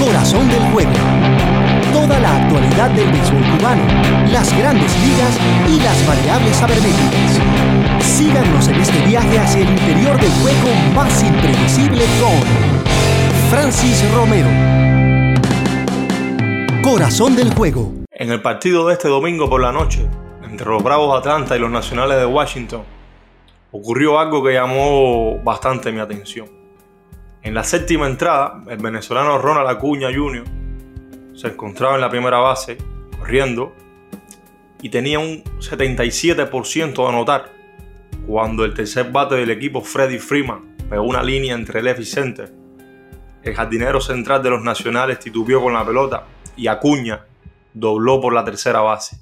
Corazón del Juego. Toda la actualidad del béisbol cubano, las grandes ligas y las variables sabermétricas. Síganos en este viaje hacia el interior del juego más impredecible con Francis Romero. Corazón del Juego. En el partido de este domingo por la noche, entre los Bravos Atlanta y los Nacionales de Washington, ocurrió algo que llamó bastante mi atención. En la séptima entrada, el venezolano Ronald Acuña Jr. se encontraba en la primera base, corriendo, y tenía un 77% de anotar cuando el tercer bate del equipo Freddy Freeman pegó una línea entre left y center. El jardinero central de los nacionales titubeó con la pelota y Acuña dobló por la tercera base.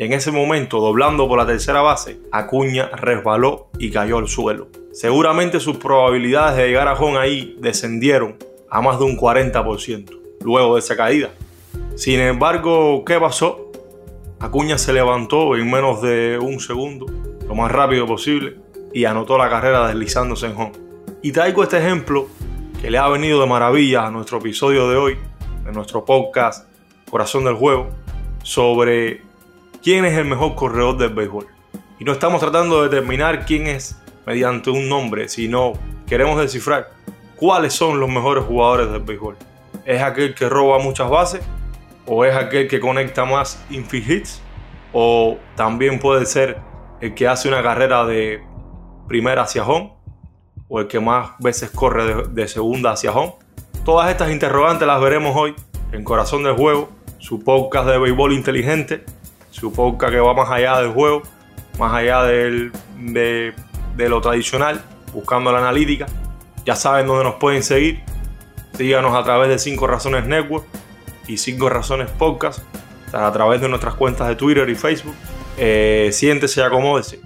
En ese momento, doblando por la tercera base, Acuña resbaló y cayó al suelo. Seguramente sus probabilidades de llegar a home ahí descendieron a más de un 40% luego de esa caída. Sin embargo, ¿qué pasó? Acuña se levantó en menos de un segundo, lo más rápido posible, y anotó la carrera deslizándose en home. Y traigo este ejemplo que le ha venido de maravilla a nuestro episodio de hoy, de nuestro podcast Corazón del Juego, sobre quién es el mejor corredor del béisbol. Y no estamos tratando de determinar quién es mediante un nombre, sino queremos descifrar cuáles son los mejores jugadores del béisbol. ¿Es aquel que roba muchas bases? ¿O es aquel que conecta más infield hits? ¿O también puede ser el que hace una carrera de primera hacia home? ¿O el que más veces corre de, de segunda hacia home? Todas estas interrogantes las veremos hoy en Corazón del Juego, su podcast de béisbol inteligente su podcast que va más allá del juego, más allá del, de, lo tradicional, buscando la analítica. Ya saben dónde nos pueden seguir. Síganos a través de 5 Razones Network y 5 Razones Podcast, a través de nuestras cuentas de Twitter y Facebook. Eh, siéntese y acomódese.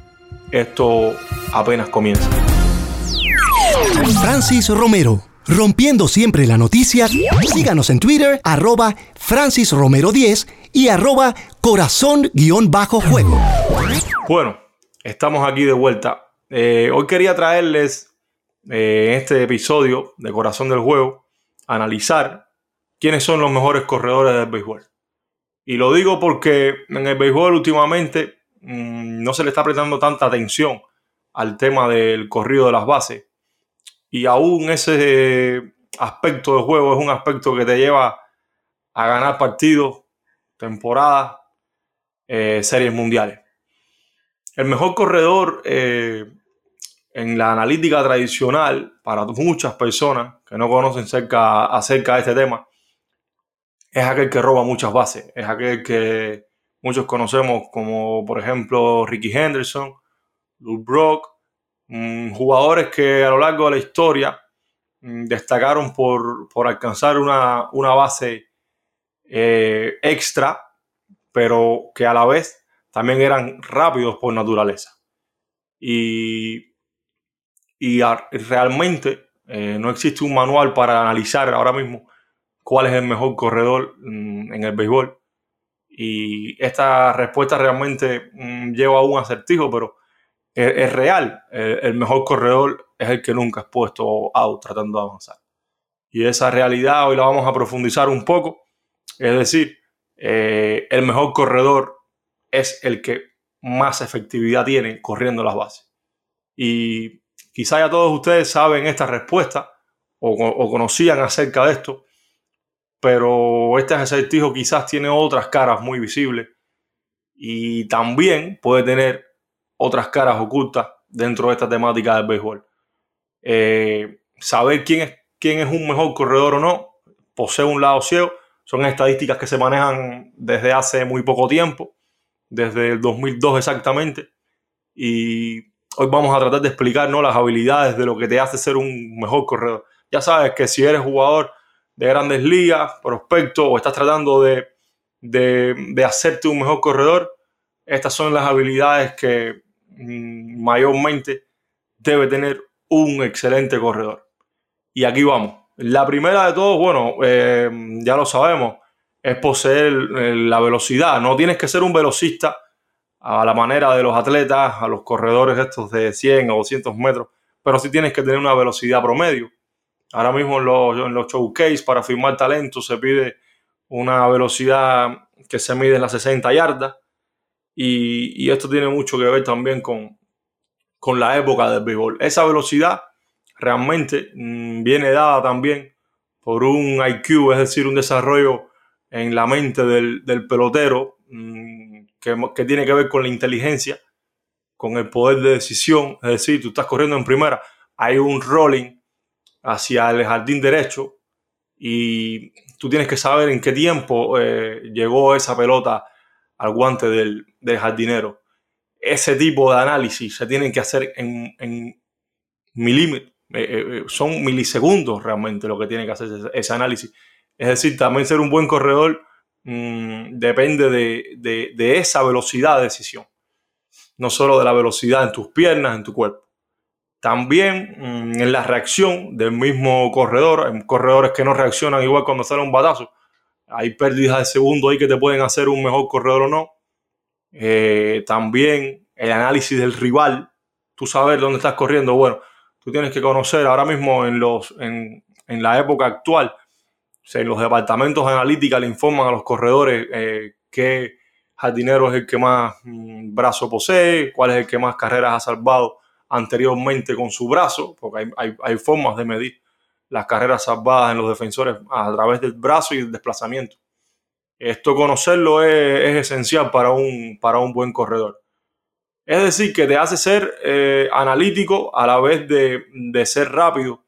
Esto apenas comienza. Francis Romero Rompiendo siempre la noticia, síganos en Twitter, arroba Francis Romero 10 y arroba corazón-juego. Bueno, estamos aquí de vuelta. Eh, hoy quería traerles eh, este episodio de Corazón del Juego, analizar quiénes son los mejores corredores del béisbol. Y lo digo porque en el béisbol últimamente mmm, no se le está prestando tanta atención al tema del corrido de las bases y aún ese aspecto de juego es un aspecto que te lleva a ganar partidos, temporadas, eh, series mundiales. El mejor corredor eh, en la analítica tradicional para muchas personas que no conocen cerca, acerca de este tema es aquel que roba muchas bases, es aquel que muchos conocemos como por ejemplo Ricky Henderson, Lou Brock, jugadores que a lo largo de la historia mm, destacaron por, alcanzar una, base eh, extra, pero que a la vez también eran rápidos por naturaleza. Y, y realmente eh, no existe un manual para analizar ahora mismo cuál es el mejor corredor mm, en el béisbol. Y esta respuesta realmente lleva a un acertijo, pero es, real. El, mejor corredor es el que nunca has puesto out tratando de avanzar. Y esa realidad hoy la vamos a profundizar un poco. Es decir, eh, el mejor corredor es el que más efectividad tiene corriendo las bases. Y quizá ya todos ustedes saben esta respuesta o, conocían acerca de esto, pero este acertijo quizás tiene otras caras muy visibles y también puede tener otras caras ocultas dentro de esta temática del béisbol. Eh, saber quién es, quién es un mejor corredor o no posee un lado ciego. Son estadísticas que se manejan desde hace muy poco tiempo, desde el 2002 exactamente. Y hoy vamos a tratar de explicar las habilidades de lo que te hace ser un mejor corredor. Ya sabes que si eres jugador de grandes ligas, prospecto, o estás tratando de, de hacerte un mejor corredor, estas son las habilidades que mayormente debe tener un excelente corredor. Y aquí vamos. La primera de todos, bueno, eh, ya lo sabemos, es poseer eh, la velocidad. No tienes que ser un velocista a la manera de los atletas, a los corredores estos de 100 o 200 metros, pero sí tienes que tener una velocidad promedio. Ahora mismo en los, en showcase para firmar talento se pide una velocidad que se mide en las 60 yardas. Y, esto tiene mucho que ver también con, con la época del béisbol. Esa velocidad realmente mm, viene dada también por un IQ, es decir, un desarrollo en la mente del, pelotero mm, que, que, tiene que ver con la inteligencia, con el poder de decisión. Es decir, tú estás corriendo en primera, hay un rolling hacia el jardín derecho y tú tienes que saber en qué tiempo eh, llegó esa pelota al guante del, jardinero. Ese tipo de análisis se tienen que hacer en, milímetros, eh, eh, son milisegundos realmente lo que tiene que hacer ese, análisis. Es decir, también ser un buen corredor mm, depende de, de esa velocidad de decisión, no solo de la velocidad en tus piernas, en tu cuerpo. También mm, en la reacción del mismo corredor, hay corredores que no reaccionan igual cuando sale un batazo. Hay pérdidas de segundo ahí que te pueden hacer un mejor corredor o no. Eh, también el análisis del rival, tú sabes dónde estás corriendo. Bueno, tú tienes que conocer ahora mismo en, los, en, la época actual, en los departamentos de analítica le informan a los corredores eh, qué jardinero es el que más mm, brazo posee, cuál es el que más carreras ha salvado anteriormente con su brazo, porque hay, formas de medir las carreras salvadas en los defensores a través del brazo y el desplazamiento. Esto conocerlo es, esencial para un, para un buen corredor. Es decir, que te hace ser eh, analítico a la vez de, ser rápido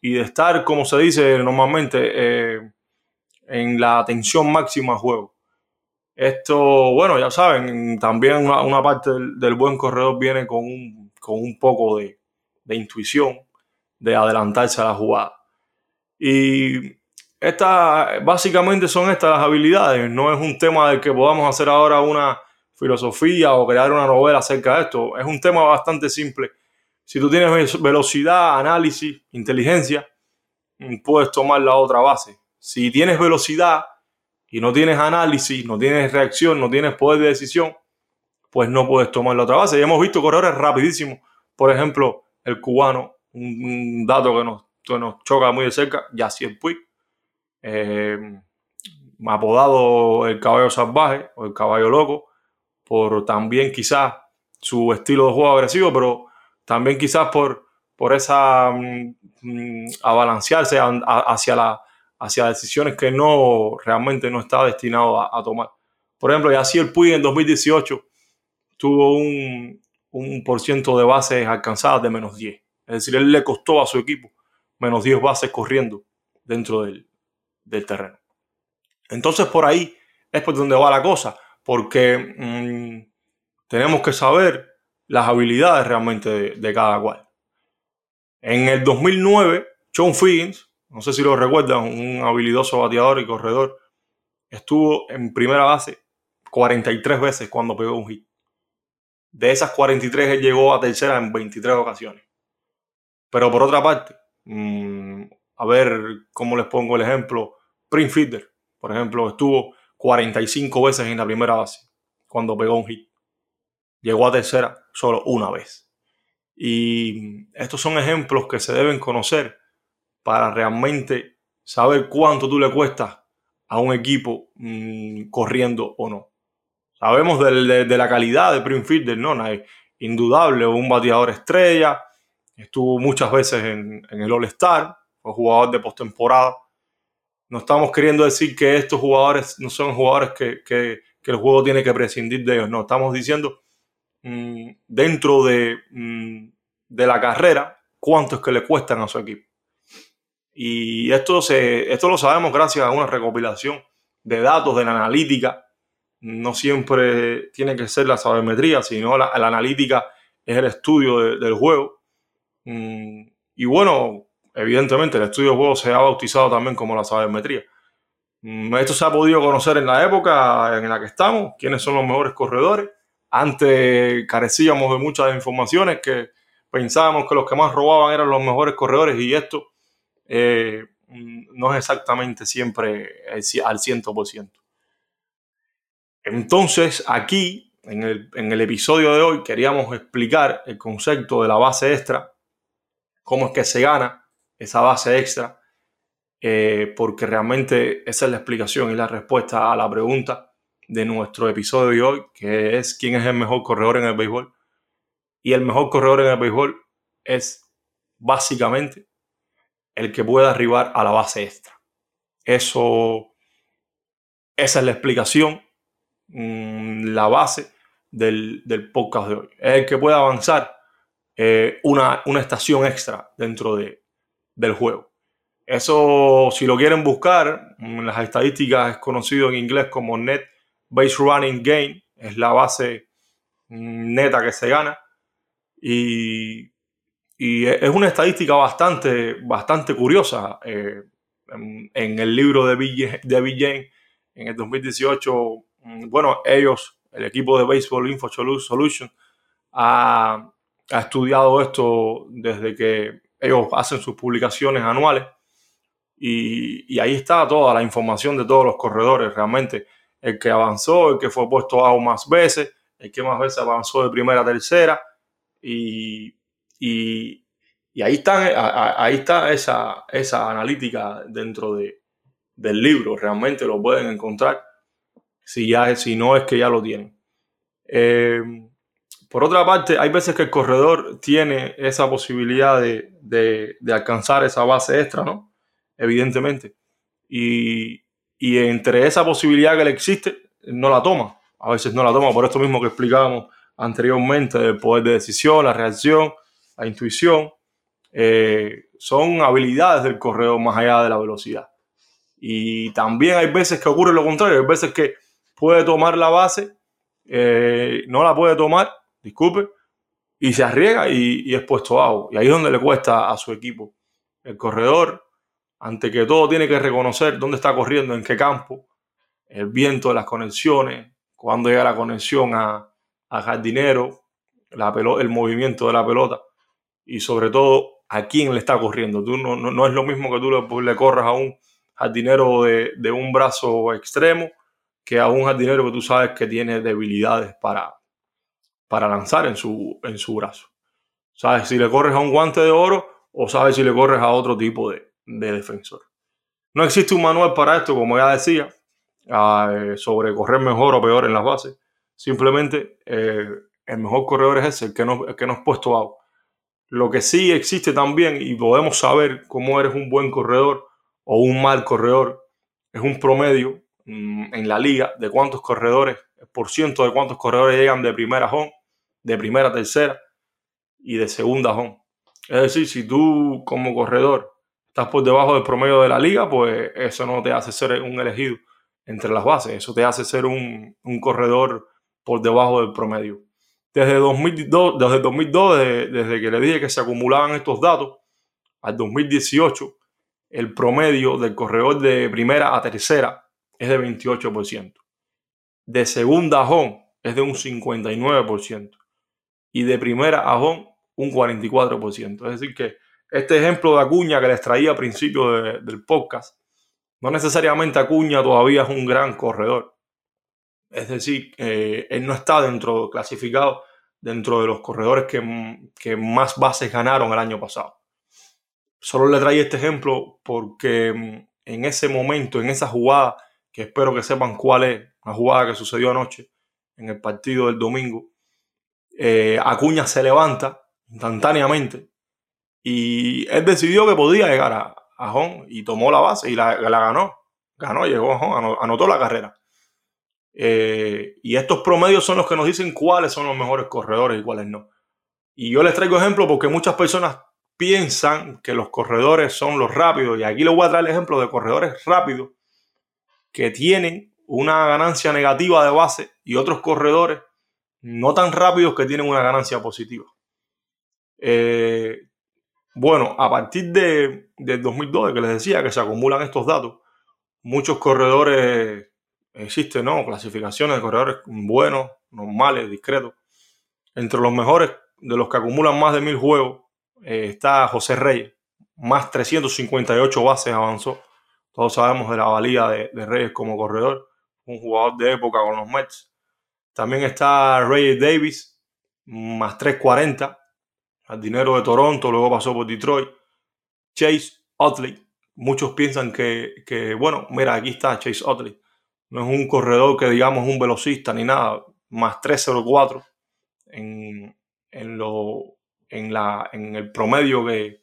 y de estar, como se dice normalmente, eh, en la atención máxima a juego. Esto, bueno, ya saben, también una, parte del, buen corredor viene con un con un poco de, intuición, de adelantarse a la jugada. Y estas, básicamente son estas las habilidades, no es un tema del que podamos hacer ahora una filosofía o crear una novela acerca de esto, es un tema bastante simple. Si tú tienes velocidad, análisis, inteligencia, puedes tomar la otra base. Si tienes velocidad y no tienes análisis, no tienes reacción, no tienes poder de decisión, pues no puedes tomar la otra base. Y hemos visto corredores rapidísimos. Por ejemplo, el cubano, un, dato que nos, nos, choca muy de cerca, Yacier Puig, eh, apodado el caballo salvaje o el caballo loco, por también quizás su estilo de juego agresivo, pero también quizás por, por esa mm, mm, abalancearse hacia, la, hacia decisiones que no realmente no está destinado a, tomar. Por ejemplo, Yacier Puig en 2018 tuvo un, un por ciento de bases alcanzadas de menos 10. Es decir, él le costó a su equipo menos 10 bases corriendo dentro del, terreno. Entonces por ahí es por donde va la cosa, porque mm, tenemos que saber las habilidades realmente de, cada cual. En el 2009, John Figgins, no sé si lo recuerdan, un habilidoso bateador y corredor, estuvo en primera base 43 veces cuando pegó un hit. De esas 43, él llegó a tercera en 23 ocasiones. Pero por otra parte, mm, a ver cómo les pongo el ejemplo, Prince Fielder, por ejemplo, estuvo 45 veces en la primera base cuando pegó un hit. Llegó a tercera solo una vez. Y estos son ejemplos que se deben conocer para realmente saber cuánto tú le cuestas a un equipo mm, corriendo o no. Sabemos de, la calidad de Prince Fielder, ¿no? Indudable, un bateador estrella, estuvo muchas veces en, el All-Star, fue jugador de postemporada. No estamos queriendo decir que estos jugadores no son jugadores que, el juego tiene que prescindir de ellos, no, estamos diciendo mm, dentro de, mm, de la carrera cuánto es que le cuestan a su equipo. Y esto, se, esto lo sabemos gracias a una recopilación de datos de la analítica no siempre tiene que ser la sabermetría, sino la, analítica es el estudio del juego. Mm, y bueno, evidentemente el estudio juego se ha bautizado también como la sabermetría. Mm, esto se ha podido conocer en la época en la que estamos, quiénes son los mejores corredores. Antes carecíamos de muchas informaciones que pensábamos que los que más robaban eran los mejores corredores y esto eh, mm, no es exactamente siempre al 100%. Entonces, aquí, en el, episodio de hoy, queríamos explicar el concepto de la base extra, cómo es que se gana esa base extra, eh, porque realmente esa es la explicación y la respuesta a la pregunta de nuestro episodio de hoy, que es quién es el mejor corredor en el béisbol. Y el mejor corredor en el béisbol es básicamente el que pueda arribar a la base extra. Eso, esa es la explicación, mm, la base del, podcast de hoy. Es el que pueda avanzar eh, una, estación extra dentro de, del juego. Eso, si lo quieren buscar, las estadísticas es conocido en inglés como Net Base Running Gain, es la base mm, neta que se gana. Y, es una estadística bastante, bastante curiosa. Eh, en, el libro de Bill, de en el 2018, mm, bueno, ellos, el equipo de Baseball Info Solution, ha, ha estudiado esto desde que ellos hacen sus publicaciones anuales. Y, ahí está toda la información de todos los corredores, realmente. El que avanzó, el que fue puesto a más veces, el que más veces avanzó de primera a tercera. Y, ahí, está, ahí está esa, esa analítica dentro de, del libro, realmente lo pueden encontrar si, ya, si no es que ya lo tienen. Eh, por otra parte, hay veces que el corredor tiene esa posibilidad de, alcanzar esa base extra, ¿no? Evidentemente. Y, entre esa posibilidad que le existe, no la toma. A veces no la toma por esto mismo que explicábamos anteriormente, el poder de decisión, la reacción, la intuición. Eh, son habilidades del corredor más allá de la velocidad. Y también hay veces que ocurre lo contrario, hay veces que puede tomar la base, eh, no la puede tomar disculpe, y se arriesga y, es puesto out. Y ahí es donde le cuesta a su equipo. El corredor, ante que todo, tiene que reconocer dónde está corriendo, en qué campo, el viento las conexiones, cuando llega la conexión a, jardinero, la el movimiento de la pelota y sobre todo a quién le está corriendo. Tú no, no, es lo mismo que tú le, le corras a un jardinero de, de, un brazo extremo que a un jardinero que tú sabes que tiene debilidades para, para lanzar en su, en su brazo. Sabes si le corres a un guante de oro o sabes si le corres a otro tipo de, defensor. No existe un manual para esto, como ya decía, ah, sobre correr mejor o peor en las bases. Simplemente eh, el mejor corredor es ese, el que, no, que nos puesto a Lo que sí existe también y podemos saber cómo eres un buen corredor o un mal corredor es un promedio mm, en la liga de cuántos corredores, por ciento de cuántos corredores llegan de primera home de primera a tercera y de segunda home. Es decir, si tú como corredor estás por debajo del promedio de la liga, pues eso no te hace ser un elegido entre las bases, eso te hace ser un, corredor por debajo del promedio. Desde 2002, desde 2002 desde, que le dije que se acumulaban estos datos, al 2018, el promedio del corredor de primera a tercera es de 28%. De segunda home es de un 59% y de primera a home un 44%. Es decir, que este ejemplo de Acuña que les traía al principio del podcast, no necesariamente Acuña todavía es un gran corredor. Es decir, eh, él no está dentro, clasificado dentro de los corredores que, que, más bases ganaron el año pasado. Solo le traía este ejemplo porque mm, en ese momento, en esa jugada, que espero que sepan cuál es, la jugada que sucedió anoche en el partido del domingo, eh, Acuña se levanta instantáneamente y él decidió que podía llegar a, a y tomó la base y la, ganó. Ganó, llegó a anotó la carrera. Eh, y estos promedios son los que nos dicen cuáles son los mejores corredores y cuáles no. Y yo les traigo ejemplo porque muchas personas piensan que los corredores son los rápidos. Y aquí les voy a traer el ejemplo de corredores rápidos que tienen una ganancia negativa de base y otros corredores no tan rápidos que tienen una ganancia positiva. Eh, bueno, a partir de, 2012, que les decía que se acumulan estos datos, muchos corredores existen, ¿no? Clasificaciones de corredores buenos, normales, discretos. Entre los mejores, de los que acumulan más de mil juegos, eh, está José Reyes, más 358 bases avanzó. Todos sabemos de la valía de, de Reyes como corredor, un jugador de época con los Mets. También está Ray Davis, más 340, al dinero de Toronto, luego pasó por Detroit. Chase Utley. Muchos piensan que, que, bueno, mira, aquí está Chase Utley. No es un corredor que digamos un velocista ni nada, más 304 en, en, lo, en, la, en el promedio de,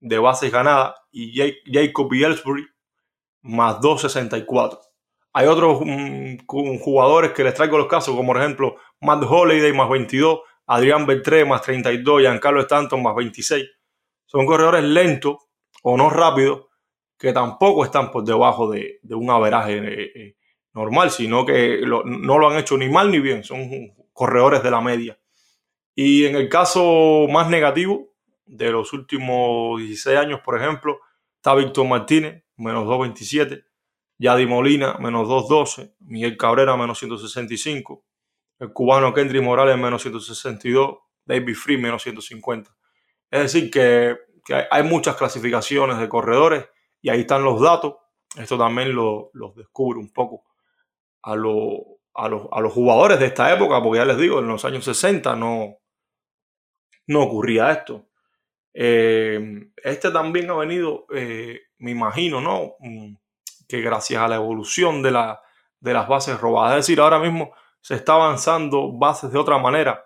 bases ganadas y Jacob Ellsbury más 264. Hay otros mm, jugadores que les traigo los casos, como por ejemplo Matt Holiday más 22, Adrián Beltré más 32, Giancarlo Stanton más 26. Son corredores lentos o no rápidos que tampoco están por debajo de, un averaje eh, eh, normal, sino que no lo han hecho ni mal ni bien, son corredores de la media. Y en el caso más negativo de los últimos 16 años, por ejemplo, está Víctor Martínez, menos 227, Yadi Molina, menos 212, Miguel Cabrera, menos 165, el cubano Kendry Morales, menos 162, David Free, menos 150. Es decir, que, hay muchas clasificaciones de corredores y ahí están los datos. Esto también lo, los descubre un poco a, a, los, a los jugadores de esta época, porque ya les digo, en los años 60 no, no ocurría esto. Eh, este también ha venido, eh, me imagino, ¿no? Que gracias a la evolución de, la, de las bases robadas. Es decir, ahora mismo se está avanzando bases de otra manera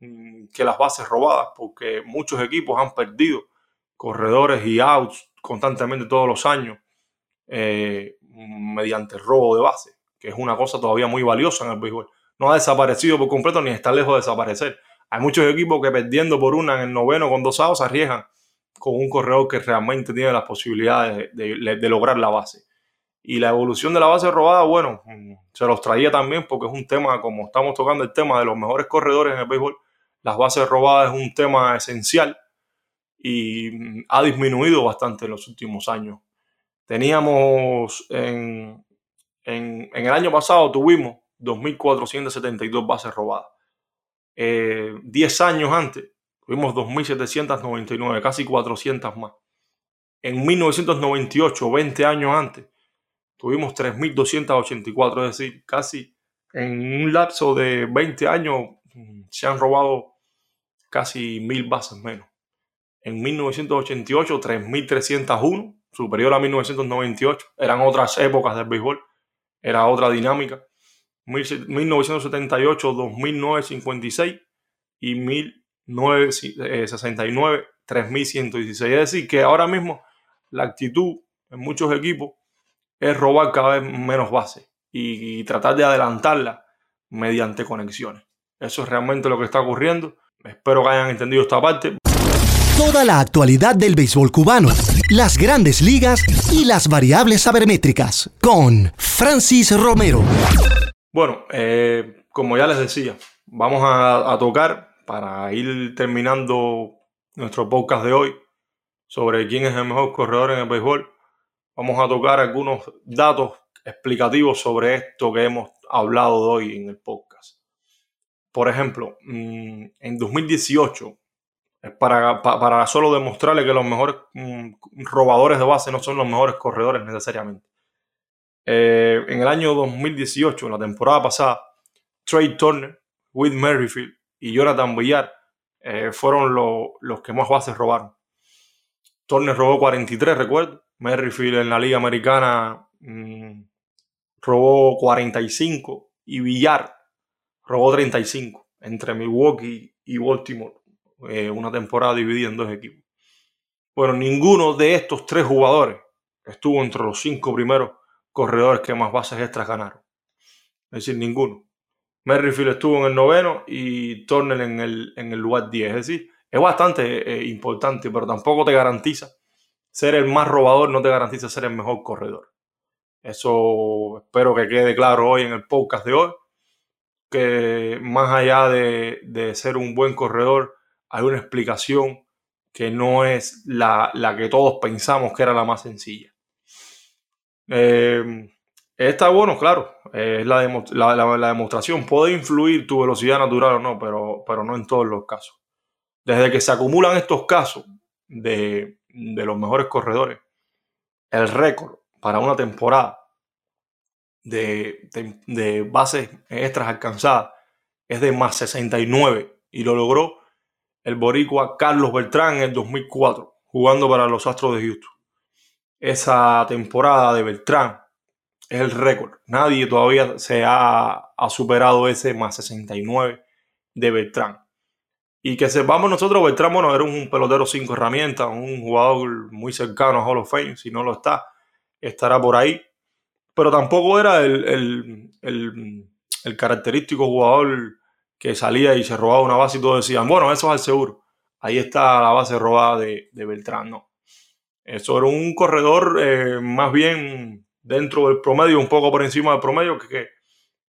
mm, que las bases robadas, porque muchos equipos han perdido corredores y outs constantemente todos los años eh, mediante robo de base, que es una cosa todavía muy valiosa en el béisbol. No ha desaparecido por completo ni está lejos de desaparecer. Hay muchos equipos que perdiendo por una en el noveno con dos outs arriesgan con un corredor que realmente tiene las posibilidades de, lograr la base. Y la evolución de la base robada, bueno, se los traía también porque es un tema, como estamos tocando el tema de los mejores corredores en el béisbol, las bases robadas es un tema esencial y ha disminuido bastante en los últimos años. Teníamos en, en, el año pasado, tuvimos 2.472 bases robadas. 10 eh, años antes tuvimos 2.799, casi 400 más. En 1998, 20 años antes, tuvimos 3.284, es decir, casi en un lapso de 20 años mm, se han robado casi mil bases menos. En 1988, 3.301, superior a 1998. Eran otras épocas del béisbol, era otra dinámica. 1978, 2009, y 1969, 3116. Es decir, que ahora mismo la actitud en muchos equipos es robar cada vez menos bases y, tratar de adelantarla mediante conexiones. Eso es realmente lo que está ocurriendo. Espero que hayan entendido esta parte. Toda la actualidad del béisbol cubano, las grandes ligas y las variables sabermétricas con Francis Romero. Bueno, eh, como ya les decía, vamos a, tocar para ir terminando nuestro podcast de hoy sobre quién es el mejor corredor en el béisbol. Vamos a tocar algunos datos explicativos sobre esto que hemos hablado hoy en el podcast. Por ejemplo, mm, en 2018, para, para solo demostrarle que los mejores mm, robadores de base no son los mejores corredores necesariamente. Eh, en el año 2018, en la temporada pasada, Trey Turner, Will Merrifield y Jonathan Villar eh, fueron los que más bases robaron. Turner robó 43, recuerdo. Merrifield en la Liga Americana mm, robó 45 y Villar robó 35 entre Milwaukee y Baltimore. Eh, una temporada dividida en dos equipos. Bueno, ninguno de estos tres jugadores estuvo entre los cinco primeros corredores que más bases extras ganaron. Es decir, ninguno. Merrifield estuvo en el noveno y Turner en el, en el lugar 10. Es decir, es bastante eh, importante, pero tampoco te garantiza ser el más robador, no te garantiza ser el mejor corredor. Eso espero que quede claro hoy en el podcast de hoy, que más allá de, ser un buen corredor, hay una explicación que no es la, que todos pensamos que era la más sencilla. Eh, está bueno, claro, es la, la, demostración. Puede influir tu velocidad natural o no, pero, pero no en todos los casos. Desde que se acumulan estos casos de, los mejores corredores, el récord para una temporada de, de, bases extras alcanzadas es de más 69 y lo logró el boricua Carlos Beltrán en el 2004 jugando para los Astros de Houston. Esa temporada de Beltrán es el récord. Nadie todavía se ha, ha superado ese más 69 de Beltrán. Y que sepamos nosotros, Beltrán, bueno, era un pelotero cinco herramientas, un jugador muy cercano a Hall of Fame. Si no lo está, estará por ahí. Pero tampoco era el, el, característico jugador que salía y se robaba una base y todos decían, bueno, eso es al seguro. Ahí está la base robada de, de Beltrán, no. Eso era un corredor eh, más bien dentro del promedio, un poco por encima del promedio, que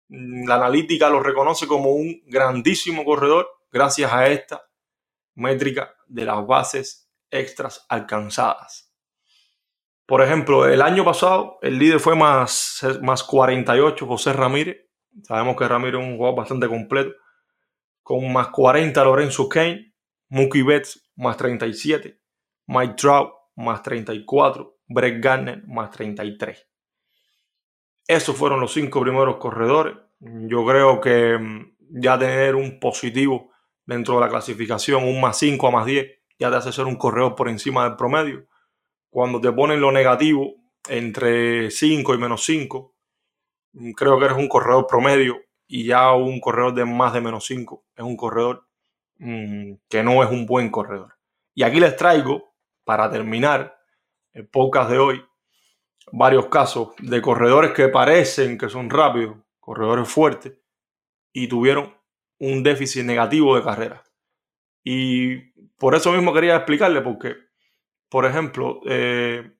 la analítica lo reconoce como un grandísimo corredor gracias a esta métrica de las bases extras alcanzadas. Por ejemplo, el año pasado el líder fue más, más 48, José Ramírez. Sabemos que Ramírez es un jugador bastante completo. Con más 40 Lorenzo Kane, Mookie Betts más 37, Mike Trout más 34, Brett Garner más 33. Esos fueron los cinco primeros corredores. Yo creo que mm, ya tener un positivo dentro de la clasificación, un más 5 a más 10, ya te hace ser un corredor por encima del promedio. Cuando te ponen lo negativo entre 5 y menos 5, mm, creo que eres un corredor promedio y ya un corredor de más de menos 5 es un corredor mm, que no es un buen corredor. Y aquí les traigo, para terminar el podcast de hoy, varios casos de corredores que parecen que son rápidos, corredores fuertes, y tuvieron un déficit negativo de carrera. Y por eso mismo quería explicarle, porque, por ejemplo, eh,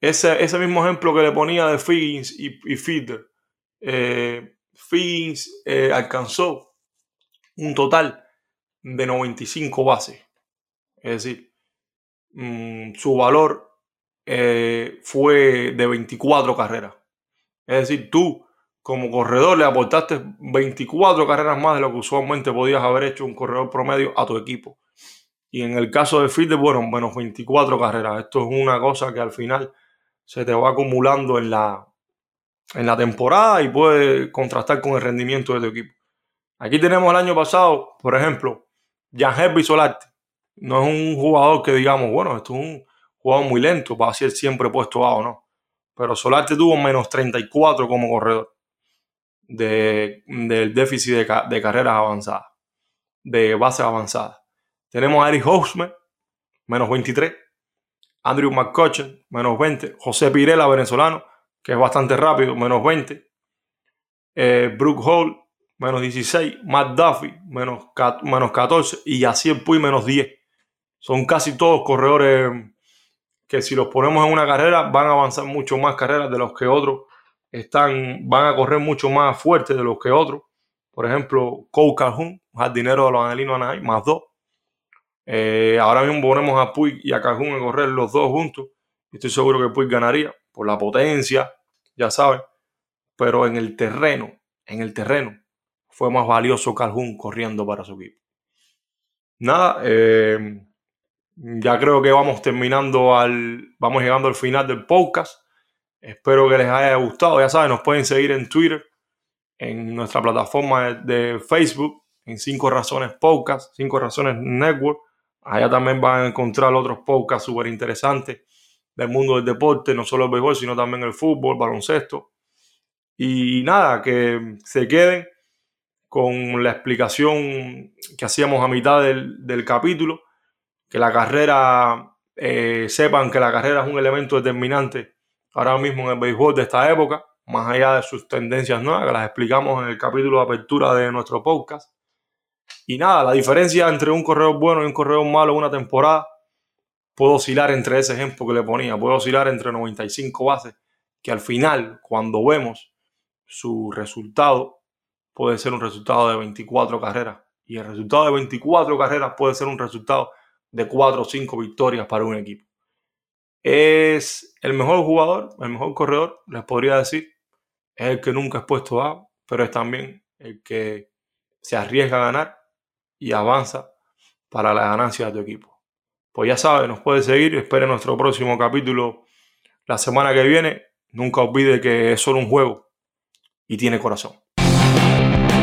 ese, ese, mismo ejemplo que le ponía de Figgins y, y eh, Figgins eh, alcanzó un total de 95 bases. Es decir, mm, su valor fue de 24 carreras. Es decir, tú como corredor le aportaste 24 carreras más de lo que usualmente podías haber hecho un corredor promedio a tu equipo. Y en el caso de Fielder, bueno, menos 24 carreras. Esto es una cosa que al final se te va acumulando en la, en la temporada y puede contrastar con el rendimiento de tu equipo. Aquí tenemos el año pasado, por ejemplo, Jan Herbie Solarte. No es un jugador que digamos, bueno, esto es un jugado muy lento para ser siempre puesto A o no. Pero Solarte tuvo menos 34 como corredor de, del déficit de, carreras avanzadas, de bases avanzadas. Tenemos a Eric Houseman, menos 23. Andrew McCutcheon, menos 20. José Pirela, venezolano, que es bastante rápido, menos 20. Eh, Brooke Hall, menos 16. Matt Duffy, menos, menos 14. Y así Puy, menos 10. Son casi todos corredores que si los ponemos en una carrera van a avanzar mucho más carreras de los que otros están, van a correr mucho más fuerte de los que otros. Por ejemplo, Cole Calhoun, jardinero de los Angelinos Anaheim, más dos. Eh, ahora mismo ponemos a Puig y a Calhoun a correr los dos juntos. Estoy seguro que Puig ganaría por la potencia, ya saben. Pero en el terreno, en el terreno, fue más valioso Calhoun corriendo para su equipo. Nada, eh, ya creo que vamos terminando al, vamos llegando al final del podcast. Espero que les haya gustado. Ya saben, nos pueden seguir en Twitter, en nuestra plataforma de, Facebook, en Cinco Razones Podcast, Cinco Razones Network. Allá también van a encontrar otros podcasts súper interesantes del mundo del deporte, no solo el béisbol, sino también el fútbol, baloncesto. Y nada, que se queden con la explicación que hacíamos a mitad del, del capítulo que la carrera, eh, sepan que la carrera es un elemento determinante ahora mismo en el béisbol de esta época, más allá de sus tendencias nuevas, que las explicamos en el capítulo de apertura de nuestro podcast. Y nada, la diferencia entre un correo bueno y un correo malo en una temporada, puedo oscilar entre ese ejemplo que le ponía, puedo oscilar entre 95 bases, que al final, cuando vemos su resultado, puede ser un resultado de 24 carreras. Y el resultado de 24 carreras puede ser un resultado de cuatro o cinco victorias para un equipo. Es el mejor jugador, el mejor corredor, les podría decir. Es el que nunca es puesto A, pero es también el que se arriesga a ganar y avanza para la ganancia de tu equipo. Pues ya saben, nos puede seguir. Esperen nuestro próximo capítulo la semana que viene. Nunca olvide que es solo un juego y tiene corazón.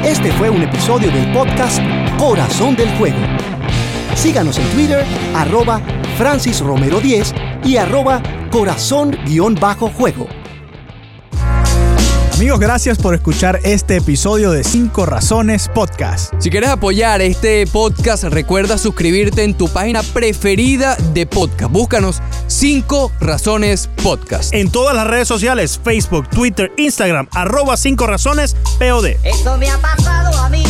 Este fue un episodio del podcast Corazón del Juego Síganos en Twitter, arroba Francis Romero 10 y arroba corazón-juego. Amigos, gracias por escuchar este episodio de 5 Razones Podcast. Si quieres apoyar este podcast, recuerda suscribirte en tu página preferida de podcast. Búscanos 5 Razones Podcast. En todas las redes sociales, Facebook, Twitter, Instagram, arroba 5 Razones POD. Esto me ha pasado a mí.